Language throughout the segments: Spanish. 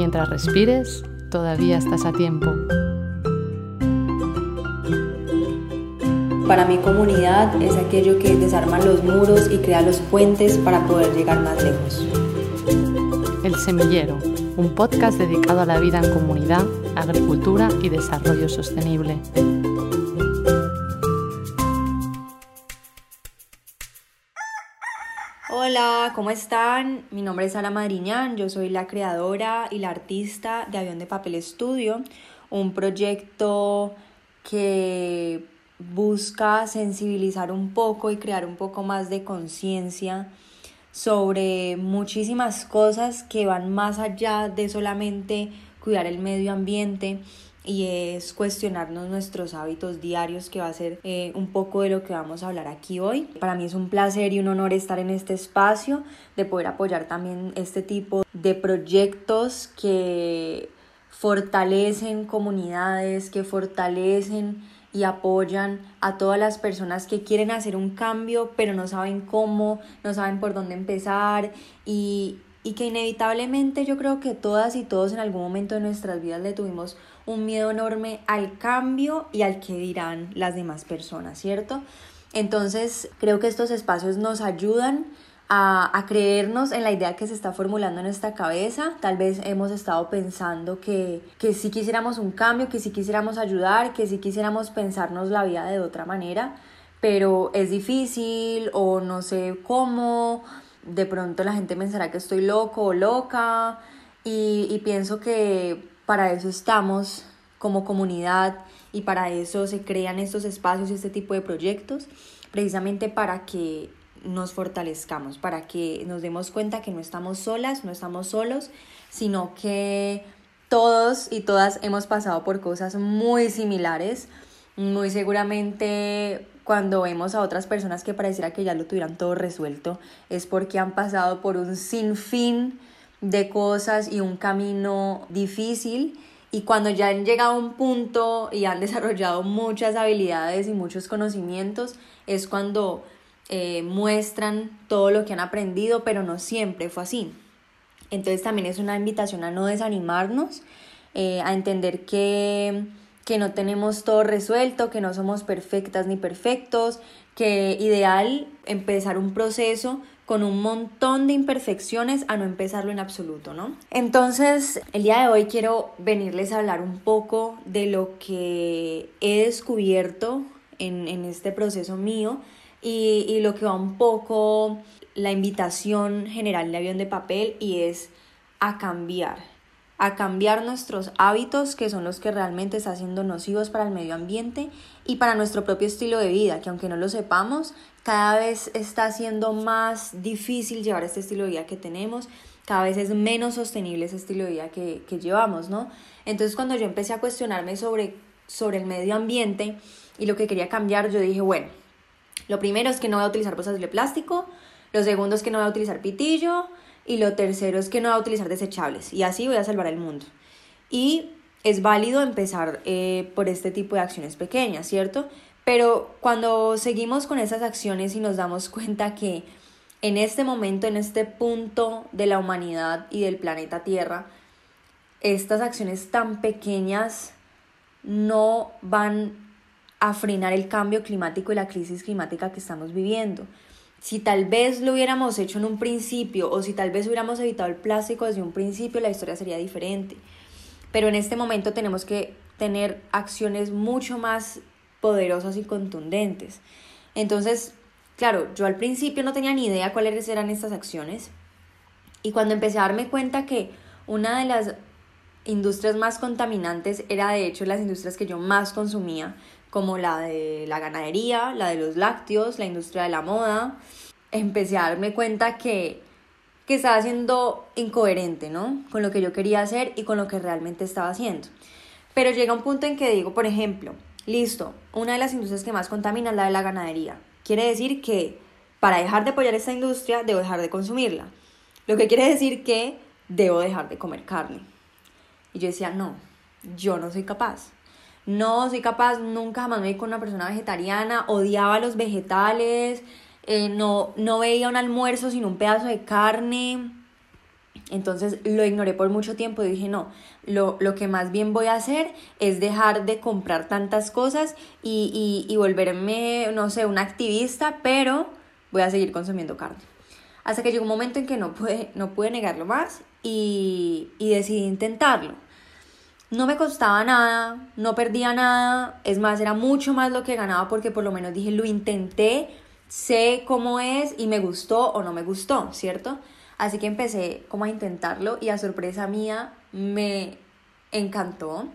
Mientras respires, todavía estás a tiempo. Para mi comunidad es aquello que desarma los muros y crea los puentes para poder llegar más lejos. El Semillero, un podcast dedicado a la vida en comunidad, agricultura y desarrollo sostenible. Hola, ¿cómo están? Mi nombre es Sara Madriñán, yo soy la creadora y la artista de Avión de Papel Estudio, un proyecto que busca sensibilizar un poco y crear un poco más de conciencia sobre muchísimas cosas que van más allá de solamente cuidar el medio ambiente y es cuestionarnos nuestros hábitos diarios que va a ser eh, un poco de lo que vamos a hablar aquí hoy. Para mí es un placer y un honor estar en este espacio, de poder apoyar también este tipo de proyectos que fortalecen comunidades, que fortalecen y apoyan a todas las personas que quieren hacer un cambio pero no saben cómo, no saben por dónde empezar y, y que inevitablemente yo creo que todas y todos en algún momento de nuestras vidas le tuvimos un miedo enorme al cambio y al que dirán las demás personas, ¿cierto? Entonces creo que estos espacios nos ayudan a, creernos en la idea que se está formulando en nuestra cabeza. Tal vez hemos estado pensando que, que si quisiéramos un cambio, que si quisiéramos ayudar, que si quisiéramos pensarnos la vida de otra manera, pero es difícil o no sé cómo. De pronto la gente pensará que estoy loco o loca y pienso que para eso estamos como comunidad y para eso se crean estos espacios y este tipo de proyectos, precisamente para que nos fortalezcamos, para que nos demos cuenta que no estamos solas, no estamos solos, sino que todos y todas hemos pasado por cosas muy similares. Muy seguramente cuando vemos a otras personas que pareciera que ya lo tuvieran todo resuelto, es porque han pasado por un sinfín de cosas y un camino difícil. Y cuando ya han llegado a un punto y han desarrollado muchas habilidades y muchos conocimientos, es cuando eh, muestran todo lo que han aprendido, pero no siempre fue así. Entonces también es una invitación a no desanimarnos, eh, a entender que, que no tenemos todo resuelto, que no somos perfectas ni perfectos, que ideal empezar un proceso con un montón de imperfecciones a no empezarlo en absoluto, ¿no? Entonces, el día de hoy quiero venirles a hablar un poco de lo que he descubierto en, este proceso mío y, y lo que va un poco la invitación general de avión de papel y es a cambiar, a cambiar nuestros hábitos que son los que realmente están siendo nocivos para el medio ambiente y para nuestro propio estilo de vida, que aunque no lo sepamos, cada vez está siendo más difícil llevar este estilo de vida que tenemos, cada vez es menos sostenible ese estilo de vida que, que llevamos, ¿no? Entonces cuando yo empecé a cuestionarme sobre, sobre el medio ambiente y lo que quería cambiar, yo dije, bueno, lo primero es que no voy a utilizar bolsas de plástico, lo segundo es que no voy a utilizar pitillo y lo tercero es que no voy a utilizar desechables y así voy a salvar el mundo. Y es válido empezar eh, por este tipo de acciones pequeñas, ¿cierto? Pero cuando seguimos con esas acciones y nos damos cuenta que en este momento, en este punto de la humanidad y del planeta Tierra, estas acciones tan pequeñas no van a frenar el cambio climático y la crisis climática que estamos viviendo. Si tal vez lo hubiéramos hecho en un principio o si tal vez hubiéramos evitado el plástico desde un principio, la historia sería diferente. Pero en este momento tenemos que tener acciones mucho más poderosas y contundentes. Entonces, claro, yo al principio no tenía ni idea cuáles eran estas acciones. Y cuando empecé a darme cuenta que una de las industrias más contaminantes era de hecho las industrias que yo más consumía, como la de la ganadería, la de los lácteos, la industria de la moda, empecé a darme cuenta que, que estaba siendo incoherente, ¿no? Con lo que yo quería hacer y con lo que realmente estaba haciendo. Pero llega un punto en que digo, por ejemplo, listo, una de las industrias que más contamina es la de la ganadería. Quiere decir que para dejar de apoyar esta industria debo dejar de consumirla. Lo que quiere decir que debo dejar de comer carne. Y yo decía, no, yo no soy capaz no soy capaz, nunca jamás me vi con una persona vegetariana, odiaba los vegetales, eh, no, no veía un almuerzo sin un pedazo de carne. Entonces lo ignoré por mucho tiempo y dije, no, lo, lo que más bien voy a hacer es dejar de comprar tantas cosas y, y, y volverme, no sé, una activista, pero voy a seguir consumiendo carne. Hasta que llegó un momento en que no pude, no pude negarlo más y, y decidí intentarlo. No me costaba nada, no perdía nada, es más, era mucho más lo que ganaba porque por lo menos dije, lo intenté, sé cómo es y me gustó o no me gustó, ¿cierto? Así que empecé como a intentarlo y a sorpresa mía me encantó.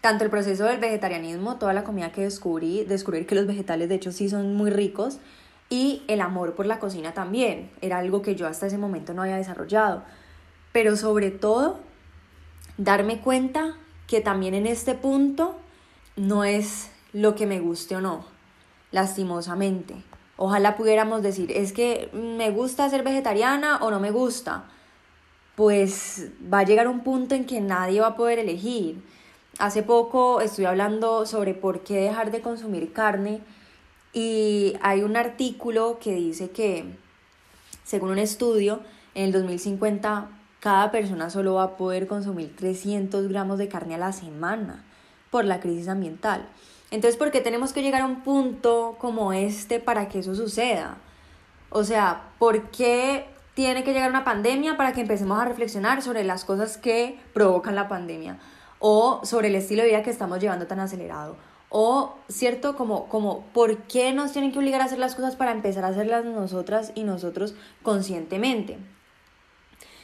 Tanto el proceso del vegetarianismo, toda la comida que descubrí, descubrir que los vegetales de hecho sí son muy ricos y el amor por la cocina también, era algo que yo hasta ese momento no había desarrollado. Pero sobre todo, darme cuenta que también en este punto no es lo que me guste o no, lastimosamente. Ojalá pudiéramos decir, es que me gusta ser vegetariana o no me gusta. Pues va a llegar un punto en que nadie va a poder elegir. Hace poco estuve hablando sobre por qué dejar de consumir carne y hay un artículo que dice que, según un estudio, en el 2050 cada persona solo va a poder consumir 300 gramos de carne a la semana por la crisis ambiental. Entonces, ¿por qué tenemos que llegar a un punto como este para que eso suceda? O sea, ¿por qué tiene que llegar una pandemia para que empecemos a reflexionar sobre las cosas que provocan la pandemia? O sobre el estilo de vida que estamos llevando tan acelerado. O, ¿cierto? Como, como, ¿por qué nos tienen que obligar a hacer las cosas para empezar a hacerlas nosotras y nosotros conscientemente?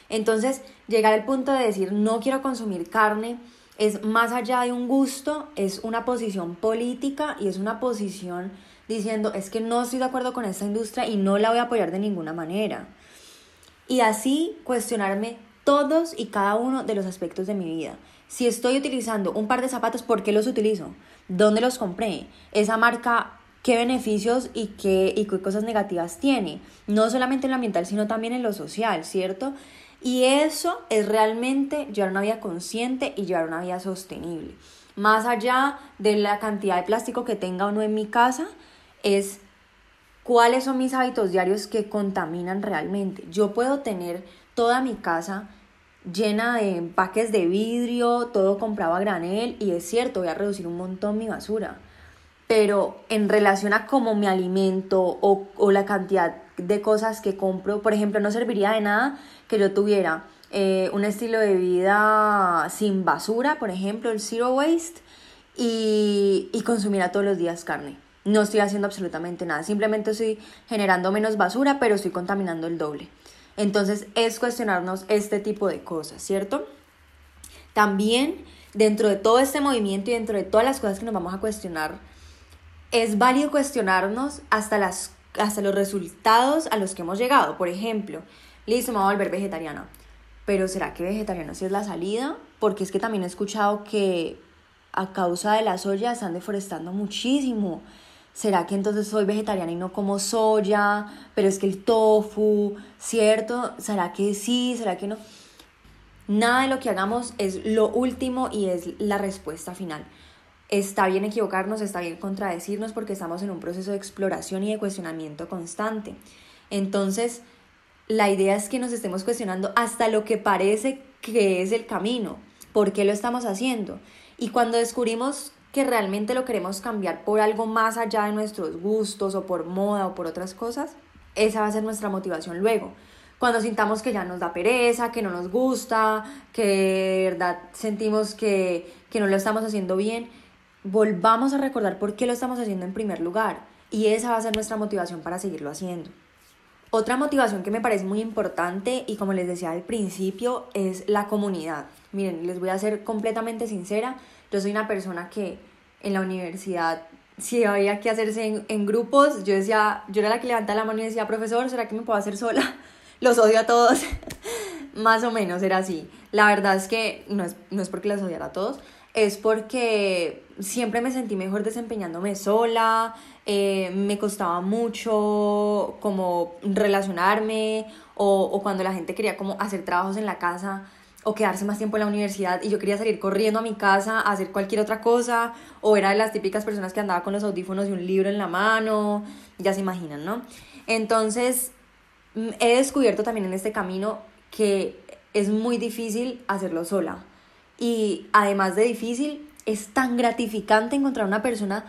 Entonces, llegar al punto de decir, no quiero consumir carne, es más allá de un gusto, es una posición política y es una posición diciendo, es que no estoy de acuerdo con esta industria y no la voy a apoyar de ninguna manera. Y así cuestionarme todos y cada uno de los aspectos de mi vida. Si estoy utilizando un par de zapatos, ¿por qué los utilizo? ¿Dónde los compré? Esa marca, ¿qué beneficios y qué, y qué cosas negativas tiene? No solamente en lo ambiental, sino también en lo social, ¿cierto? Y eso es realmente llevar una vida consciente y llevar una vida sostenible. Más allá de la cantidad de plástico que tenga o no en mi casa, es cuáles son mis hábitos diarios que contaminan realmente. Yo puedo tener toda mi casa llena de empaques de vidrio, todo comprado a granel y es cierto, voy a reducir un montón mi basura. Pero en relación a cómo me alimento o, o la cantidad de cosas que compro. Por ejemplo, no serviría de nada que yo tuviera eh, un estilo de vida sin basura, por ejemplo, el zero waste, y, y consumiera todos los días carne. No estoy haciendo absolutamente nada, simplemente estoy generando menos basura, pero estoy contaminando el doble. Entonces es cuestionarnos este tipo de cosas, ¿cierto? También dentro de todo este movimiento y dentro de todas las cosas que nos vamos a cuestionar, es válido cuestionarnos hasta las hasta los resultados a los que hemos llegado. Por ejemplo, listo, me voy a volver vegetariana. Pero ¿será que vegetariano sí es la salida? Porque es que también he escuchado que a causa de la soya están deforestando muchísimo. ¿Será que entonces soy vegetariana y no como soya? Pero es que el tofu, ¿cierto? ¿Será que sí? ¿Será que no? Nada de lo que hagamos es lo último y es la respuesta final está bien equivocarnos, está bien contradecirnos porque estamos en un proceso de exploración y de cuestionamiento constante. Entonces, la idea es que nos estemos cuestionando hasta lo que parece que es el camino, por qué lo estamos haciendo. Y cuando descubrimos que realmente lo queremos cambiar por algo más allá de nuestros gustos o por moda o por otras cosas, esa va a ser nuestra motivación luego. Cuando sintamos que ya nos da pereza, que no nos gusta, que de verdad sentimos que, que no lo estamos haciendo bien, volvamos a recordar por qué lo estamos haciendo en primer lugar y esa va a ser nuestra motivación para seguirlo haciendo. Otra motivación que me parece muy importante y como les decía al principio es la comunidad. Miren, les voy a ser completamente sincera, yo soy una persona que en la universidad si había que hacerse en, grupos, yo decía, yo era la que levantaba la mano y decía, profesor, ¿será que me puedo hacer sola? Los odio a todos. Más o menos era así. La verdad es que no es, no es porque los odiara a todos, es porque siempre me sentí mejor desempeñándome sola, eh, me costaba mucho como relacionarme o, o, cuando la gente quería como hacer trabajos en la casa o quedarse más tiempo en la universidad y yo quería salir corriendo a mi casa a hacer cualquier otra cosa o era de las típicas personas que andaba con los audífonos y un libro en la mano, ya se imaginan, ¿no? Entonces he descubierto también en este camino que es muy difícil hacerlo sola. Y además de difícil, es tan gratificante encontrar una persona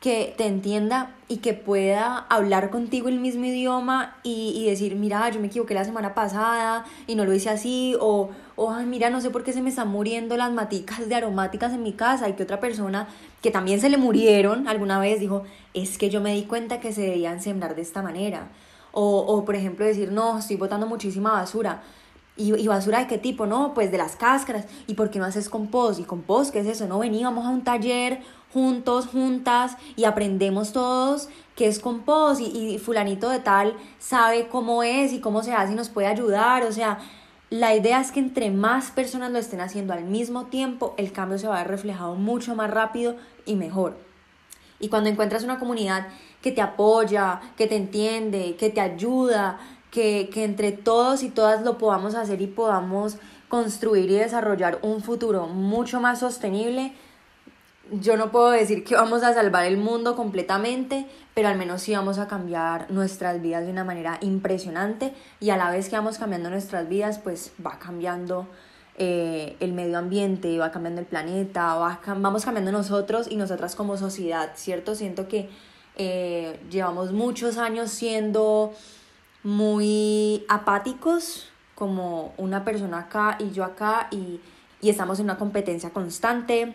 que te entienda y que pueda hablar contigo el mismo idioma y, decir, mira, yo me equivoqué la semana pasada y no lo hice así, o, o mira, no sé por qué se me están muriendo las maticas de aromáticas en mi casa y que otra persona que también se le murieron alguna vez dijo, es que yo me di cuenta que se debían sembrar de esta manera. O, o por ejemplo decir, no, estoy botando muchísima basura. ¿Y, ¿Y, basura de qué tipo? No, pues de las cáscaras. ¿Y por qué no haces compost? ¿Y compost qué es eso? No, veníamos a un taller juntos, juntas y aprendemos todos qué es compost y, y fulanito de tal sabe cómo es y cómo se hace y nos puede ayudar. O sea, la idea es que entre más personas lo estén haciendo al mismo tiempo, el cambio se va a ver reflejado mucho más rápido y mejor. Y cuando encuentras una comunidad que te apoya, que te entiende, que te ayuda, que, que entre todos y todas lo podamos hacer y podamos construir y desarrollar un futuro mucho más sostenible, yo no puedo decir que vamos a salvar el mundo completamente, pero al menos sí vamos a cambiar nuestras vidas de una manera impresionante y a la vez que vamos cambiando nuestras vidas, pues va cambiando eh, el medio ambiente, va cambiando el planeta, va, vamos cambiando nosotros y nosotras como sociedad, ¿cierto? Siento que eh, llevamos muchos años siendo muy apáticos, como una persona acá y yo acá, y, y estamos en una competencia constante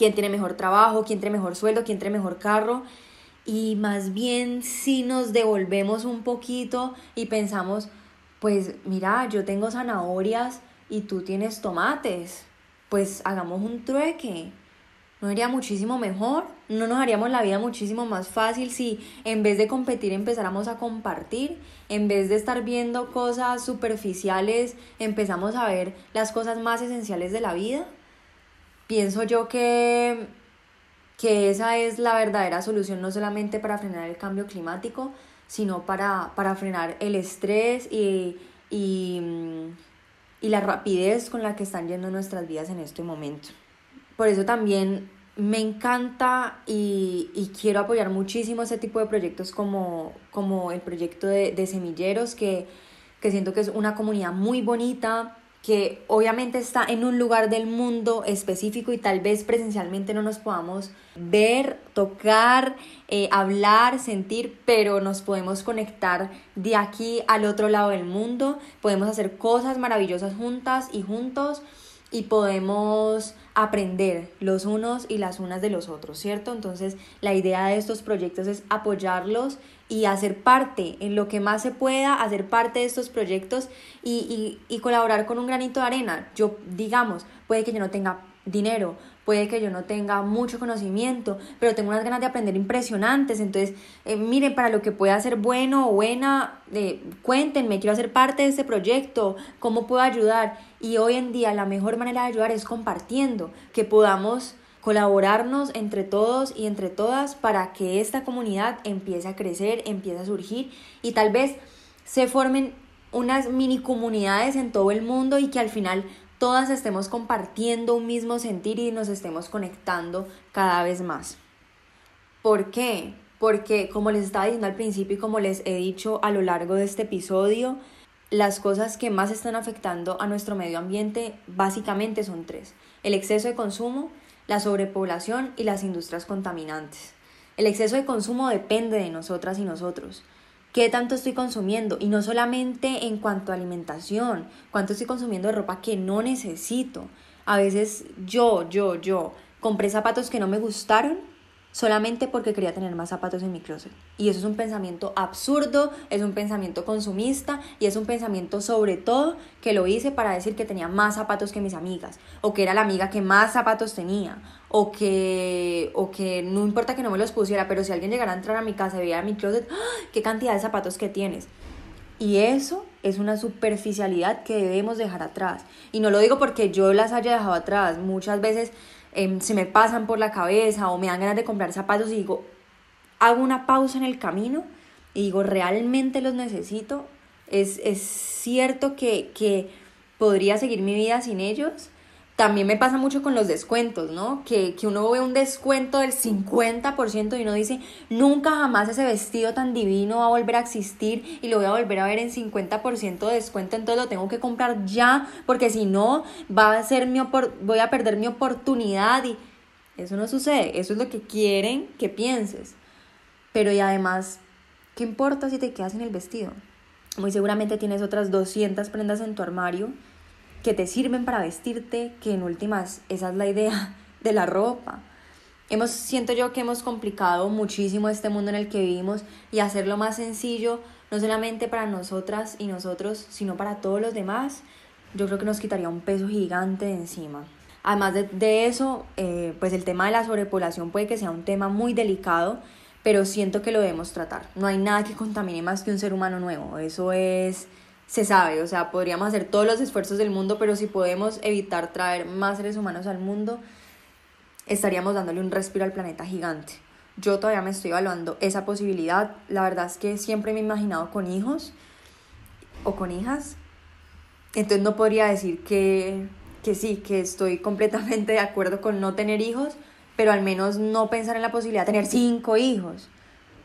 quién tiene mejor trabajo, quién tiene mejor sueldo, quién tiene mejor carro. Y más bien si nos devolvemos un poquito y pensamos, pues mira, yo tengo zanahorias y tú tienes tomates, pues hagamos un trueque. ¿No sería muchísimo mejor? ¿No nos haríamos la vida muchísimo más fácil si en vez de competir empezáramos a compartir? En vez de estar viendo cosas superficiales, empezamos a ver las cosas más esenciales de la vida pienso yo que, que esa es la verdadera solución no solamente para frenar el cambio climático, sino para, para frenar el estrés y, y, y la rapidez con la que están yendo nuestras vidas en este momento. Por eso también me encanta y, y, quiero apoyar muchísimo ese tipo de proyectos como, como el proyecto de, de semilleros, que, que siento que es una comunidad muy bonita, que obviamente está en un lugar del mundo específico y tal vez presencialmente no nos podamos ver, tocar, eh, hablar, sentir, pero nos podemos conectar de aquí al otro lado del mundo, podemos hacer cosas maravillosas juntas y juntos y podemos aprender los unos y las unas de los otros, ¿cierto? Entonces la idea de estos proyectos es apoyarlos y hacer parte en lo que más se pueda, hacer parte de estos proyectos y, y, y colaborar con un granito de arena. Yo, digamos, puede que yo no tenga dinero, puede que yo no tenga mucho conocimiento, pero tengo unas ganas de aprender impresionantes. Entonces, eh, miren, para lo que pueda ser bueno o buena, eh, cuéntenme, quiero hacer parte de este proyecto, cómo puedo ayudar. Y hoy en día la mejor manera de ayudar es compartiendo, que podamos colaborarnos entre todos y entre todas para que esta comunidad empiece a crecer, empiece a surgir y tal vez se formen unas mini comunidades en todo el mundo y que al final todas estemos compartiendo un mismo sentir y nos estemos conectando cada vez más. ¿Por qué? Porque como les estaba diciendo al principio y como les he dicho a lo largo de este episodio, las cosas que más están afectando a nuestro medio ambiente básicamente son tres. El exceso de consumo, la sobrepoblación y las industrias contaminantes. El exceso de consumo depende de nosotras y nosotros qué tanto estoy consumiendo y no solamente en cuanto a alimentación, cuánto estoy consumiendo de ropa que no necesito. A veces yo, yo, yo compré zapatos que no me gustaron solamente porque quería tener más zapatos en mi closet. Y eso es un pensamiento absurdo, es un pensamiento consumista y es un pensamiento sobre todo que lo hice para decir que tenía más zapatos que mis amigas o que era la amiga que más zapatos tenía o que, o que no importa que no me los pusiera, pero si alguien llegara a entrar a mi casa y veía mi closet, ¡ah! ¿qué cantidad de zapatos que tienes? Y eso es una superficialidad que debemos dejar atrás. Y no lo digo porque yo las haya dejado atrás. Muchas veces Em, se me pasan por la cabeza o me dan ganas de comprar zapatos y digo, hago una pausa en el camino y digo, ¿realmente los necesito? ¿Es, es cierto que, que podría seguir mi vida sin ellos? También me pasa mucho con los descuentos, ¿no? Que, que uno ve un descuento del 50% y uno dice, nunca jamás ese vestido tan divino va a volver a existir y lo voy a volver a ver en 50% de descuento, entonces lo tengo que comprar ya, porque si no, va a ser mi voy a perder mi oportunidad y eso no sucede, eso es lo que quieren que pienses. Pero y además, ¿qué importa si te quedas en el vestido? Muy seguramente tienes otras 200 prendas en tu armario que te sirven para vestirte, que en últimas esa es la idea de la ropa. Hemos, siento yo que hemos complicado muchísimo este mundo en el que vivimos y hacerlo más sencillo, no solamente para nosotras y nosotros, sino para todos los demás, yo creo que nos quitaría un peso gigante de encima. Además de, eso, eh, pues el tema de la sobrepoblación puede que sea un tema muy delicado, pero siento que lo debemos tratar. No hay nada que contamine más que un ser humano nuevo, eso es se sabe, o sea, podríamos hacer todos los esfuerzos del mundo, pero si podemos evitar traer más seres humanos al mundo, estaríamos dándole un respiro al planeta gigante. Yo todavía me estoy evaluando esa posibilidad. La verdad es que siempre me he imaginado con hijos o con hijas. Entonces no podría decir que, que sí, que estoy completamente de acuerdo con no tener hijos, pero al menos no pensar en la posibilidad de tener cinco hijos,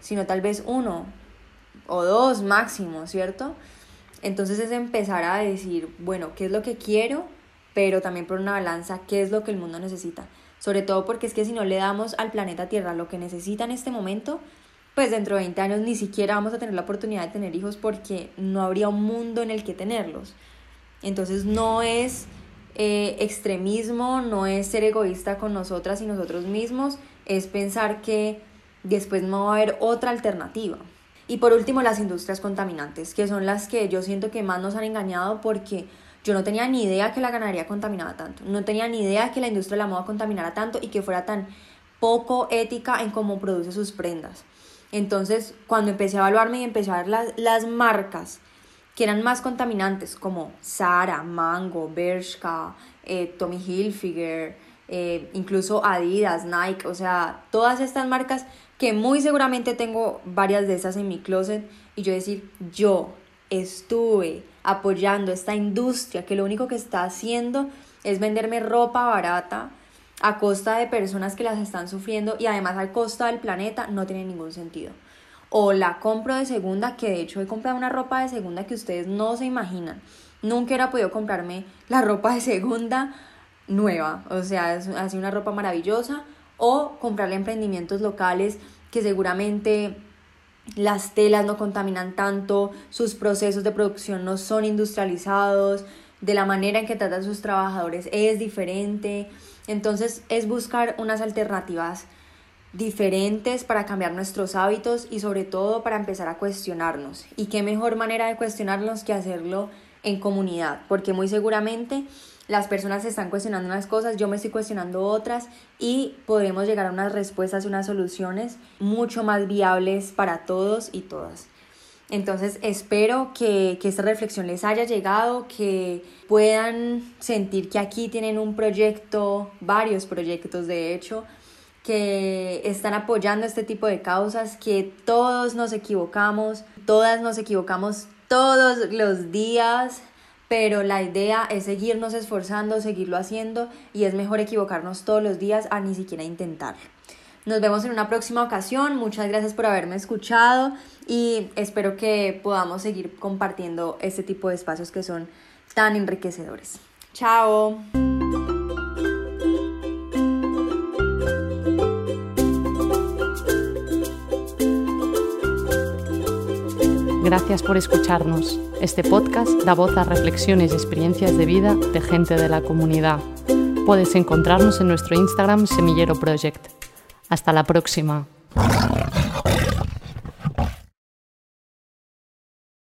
sino tal vez uno o dos máximo, ¿cierto? Entonces es empezar a decir, bueno, ¿qué es lo que quiero? Pero también por una balanza, ¿qué es lo que el mundo necesita? Sobre todo porque es que si no le damos al planeta Tierra lo que necesita en este momento, pues dentro de 20 años ni siquiera vamos a tener la oportunidad de tener hijos porque no habría un mundo en el que tenerlos. Entonces no es eh, extremismo, no es ser egoísta con nosotras y nosotros mismos, es pensar que después no va a haber otra alternativa. Y por último, las industrias contaminantes, que son las que yo siento que más nos han engañado porque yo no tenía ni idea que la ganadería contaminaba tanto, no tenía ni idea que la industria de la moda contaminara tanto y que fuera tan poco ética en cómo produce sus prendas. Entonces, cuando empecé a evaluarme y empecé a ver las, las marcas que eran más contaminantes, como Zara, Mango, Bershka, eh, Tommy Hilfiger, eh, incluso Adidas, Nike, o sea, todas estas marcas que muy seguramente tengo varias de esas en mi closet y yo decir, yo estuve apoyando esta industria que lo único que está haciendo es venderme ropa barata a costa de personas que las están sufriendo y además a costa del planeta no tiene ningún sentido. O la compro de segunda, que de hecho he comprado una ropa de segunda que ustedes no se imaginan. Nunca hubiera podido comprarme la ropa de segunda nueva, o sea, es así una ropa maravillosa o comprarle emprendimientos locales que seguramente las telas no contaminan tanto, sus procesos de producción no son industrializados, de la manera en que tratan sus trabajadores es diferente. Entonces es buscar unas alternativas diferentes para cambiar nuestros hábitos y sobre todo para empezar a cuestionarnos. ¿Y qué mejor manera de cuestionarnos que hacerlo en comunidad? Porque muy seguramente las personas se están cuestionando unas cosas, yo me estoy cuestionando otras y podremos llegar a unas respuestas y unas soluciones mucho más viables para todos y todas. Entonces espero que, que, esta reflexión les haya llegado, que puedan sentir que aquí tienen un proyecto, varios proyectos de hecho, que están apoyando este tipo de causas, que todos nos equivocamos, todas nos equivocamos todos los días, pero la idea es seguirnos esforzando, seguirlo haciendo y es mejor equivocarnos todos los días a ni siquiera intentarlo. Nos vemos en una próxima ocasión, muchas gracias por haberme escuchado y espero que podamos seguir compartiendo este tipo de espacios que son tan enriquecedores. Chao. Gracias por escucharnos. Este podcast da voz a reflexiones y experiencias de vida de gente de la comunidad. Puedes encontrarnos en nuestro Instagram Semillero Project. Hasta la próxima.